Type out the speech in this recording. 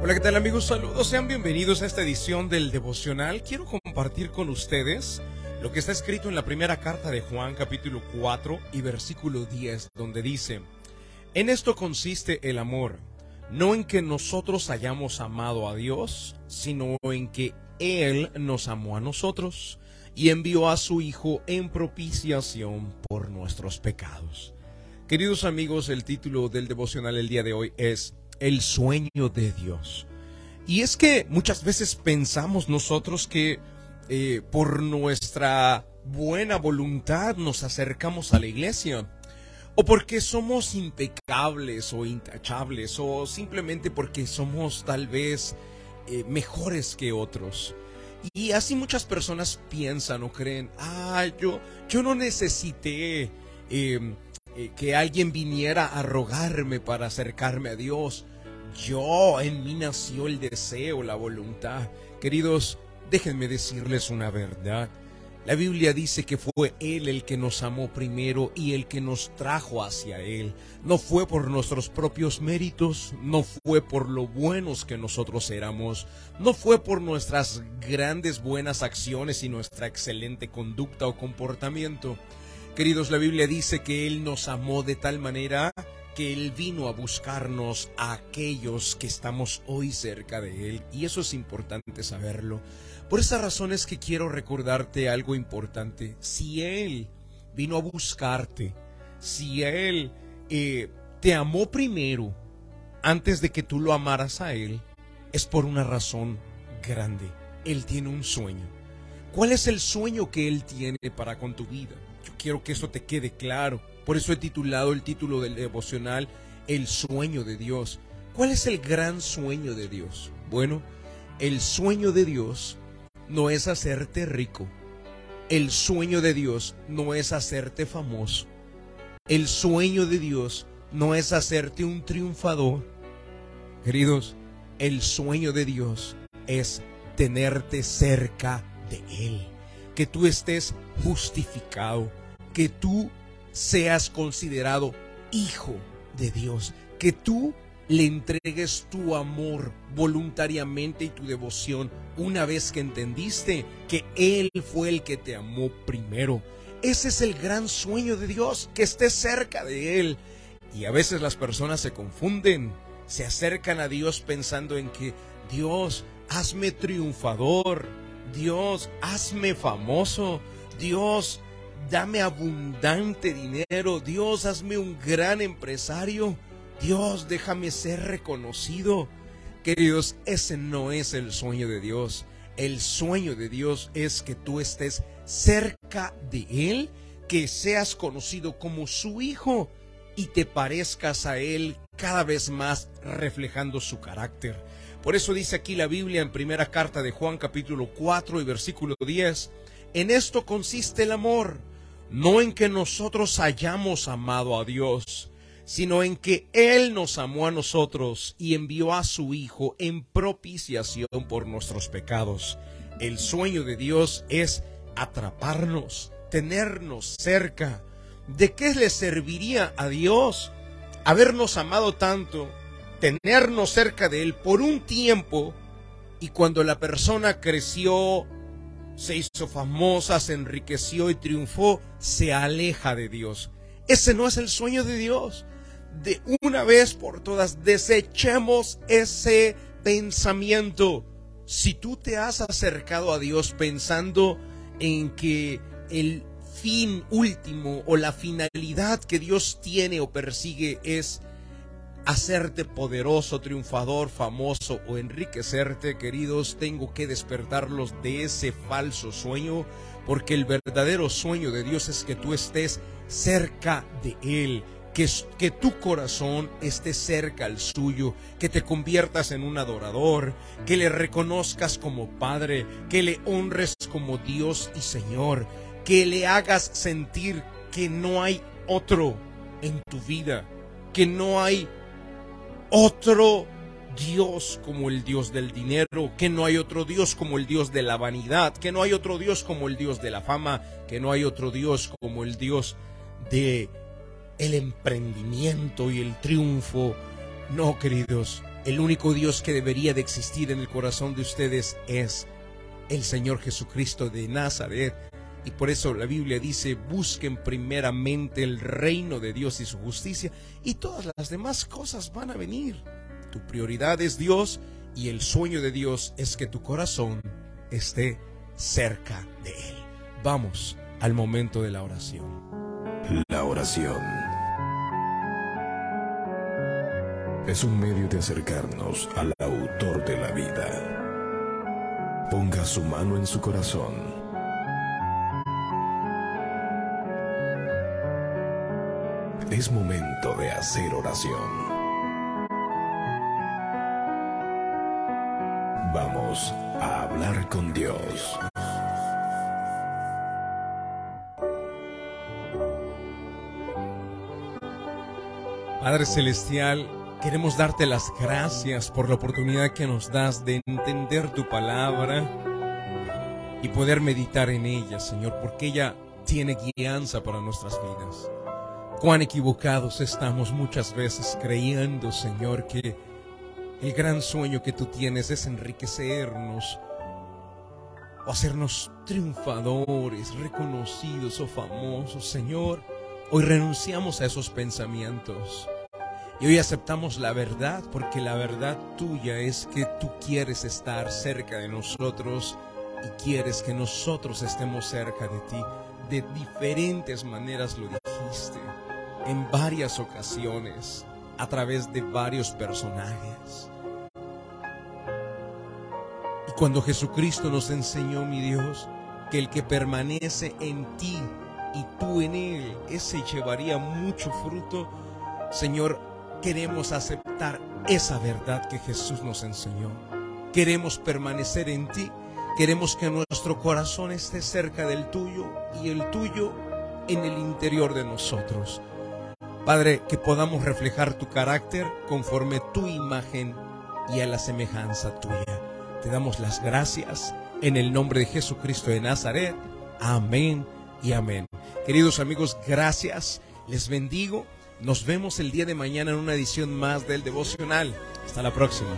Hola, ¿qué tal amigos? Saludos, sean bienvenidos a esta edición del devocional. Quiero compartir con ustedes lo que está escrito en la primera carta de Juan capítulo 4 y versículo 10, donde dice, En esto consiste el amor, no en que nosotros hayamos amado a Dios, sino en que Él nos amó a nosotros y envió a su Hijo en propiciación por nuestros pecados. Queridos amigos, el título del devocional el día de hoy es el sueño de Dios. Y es que muchas veces pensamos nosotros que eh, por nuestra buena voluntad nos acercamos a la iglesia, o porque somos impecables o intachables, o simplemente porque somos tal vez eh, mejores que otros. Y así muchas personas piensan o creen, ah, yo, yo no necesité em, eh, que alguien viniera a rogarme para acercarme a Dios. Yo, en mí nació el deseo, la voluntad. Queridos, déjenme decirles una verdad. La Biblia dice que fue Él el que nos amó primero y el que nos trajo hacia Él. No fue por nuestros propios méritos, no fue por lo buenos que nosotros éramos, no fue por nuestras grandes buenas acciones y nuestra excelente conducta o comportamiento. Queridos, la Biblia dice que Él nos amó de tal manera que Él vino a buscarnos a aquellos que estamos hoy cerca de Él. Y eso es importante saberlo. Por esa razón es que quiero recordarte algo importante. Si Él vino a buscarte, si Él eh, te amó primero, antes de que tú lo amaras a Él, es por una razón grande. Él tiene un sueño. ¿Cuál es el sueño que Él tiene para con tu vida? quiero que eso te quede claro. Por eso he titulado el título del devocional El sueño de Dios. ¿Cuál es el gran sueño de Dios? Bueno, el sueño de Dios no es hacerte rico. El sueño de Dios no es hacerte famoso. El sueño de Dios no es hacerte un triunfador. Queridos, el sueño de Dios es tenerte cerca de Él. Que tú estés justificado, que tú seas considerado hijo de Dios, que tú le entregues tu amor voluntariamente y tu devoción una vez que entendiste que Él fue el que te amó primero. Ese es el gran sueño de Dios, que estés cerca de Él. Y a veces las personas se confunden, se acercan a Dios pensando en que Dios, hazme triunfador, Dios, hazme famoso, Dios, dame abundante dinero, Dios, hazme un gran empresario, Dios, déjame ser reconocido. Queridos, ese no es el sueño de Dios. El sueño de Dios es que tú estés cerca de Él, que seas conocido como su hijo y te parezcas a Él cada vez más reflejando su carácter. Por eso dice aquí la Biblia en primera carta de Juan capítulo 4 y versículo 10, en esto consiste el amor no en que nosotros hayamos amado a Dios, sino en que Él nos amó a nosotros y envió a su Hijo en propiciación por nuestros pecados. El sueño de Dios es atraparnos, tenernos cerca. ¿De qué le serviría a Dios habernos amado tanto, tenernos cerca de Él por un tiempo y cuando la persona creció, se hizo famosa, se enriqueció y triunfó, se aleja de Dios. Ese no es el sueño de Dios. De una vez por todas, desechemos ese pensamiento. Si tú te has acercado a Dios pensando en que el fin último o la finalidad que Dios tiene o persigue es hacerte poderoso, triunfador, famoso o enriquecerte, queridos, tengo que despertarlos de ese falso sueño, porque el verdadero sueño de Dios es que tú estés cerca de Él. Que, que, tu corazón esté cerca al suyo, que te conviertas en un adorador, que le reconozcas como Padre, que le honres como Dios y Señor, que le hagas sentir que no hay otro en tu vida, que no hay otro Dios como el Dios del dinero, que no hay otro Dios como el Dios de la vanidad, que no hay otro Dios como el Dios de la fama, que no hay otro Dios como el Dios de el emprendimiento y el triunfo. No, queridos, El único Dios que debería de existir en el corazón de ustedes es el Señor Jesucristo de Nazaret. Y por eso la Biblia dice, busquen primeramente el reino de Dios y su justicia y todas las demás cosas van a venir. Tu prioridad es Dios y el sueño de Dios es que tu corazón esté cerca de Él. Vamos al momento de la oración. La oración es un medio de acercarnos al autor de la vida. Ponga su mano en su corazón. Es momento de hacer oración. Vamos a hablar con Dios. Padre Celestial, queremos darte las gracias por la oportunidad que nos das de entender tu palabra y poder meditar en ella, Señor, porque ella tiene guianza para nuestras vidas. Cuán equivocados estamos muchas veces creyendo, Señor, que el gran sueño que tú tienes es enriquecernos o hacernos triunfadores, reconocidos o famosos. Señor, hoy renunciamos a esos pensamientos. Y hoy aceptamos la verdad porque la verdad tuya es que tú quieres estar cerca de nosotros y quieres que nosotros estemos cerca de ti. De diferentes maneras lo dijiste, en varias ocasiones a través de varios personajes. Y cuando Jesucristo nos enseñó, mi Dios, que el que permanece en ti y tú en él, ese llevaría mucho fruto, Señor, queremos aceptar esa verdad que Jesús nos enseñó. Queremos permanecer en ti, queremos que nuestro corazón esté cerca del tuyo y el tuyo en el interior de nosotros. Padre, que podamos reflejar tu carácter conforme tu imagen y a la semejanza tuya. Te damos las gracias en el nombre de Jesucristo de Nazaret. Amén y amén. Queridos amigos, gracias. Les bendigo. Nos vemos el día de mañana en una edición más del devocional. Hasta la próxima.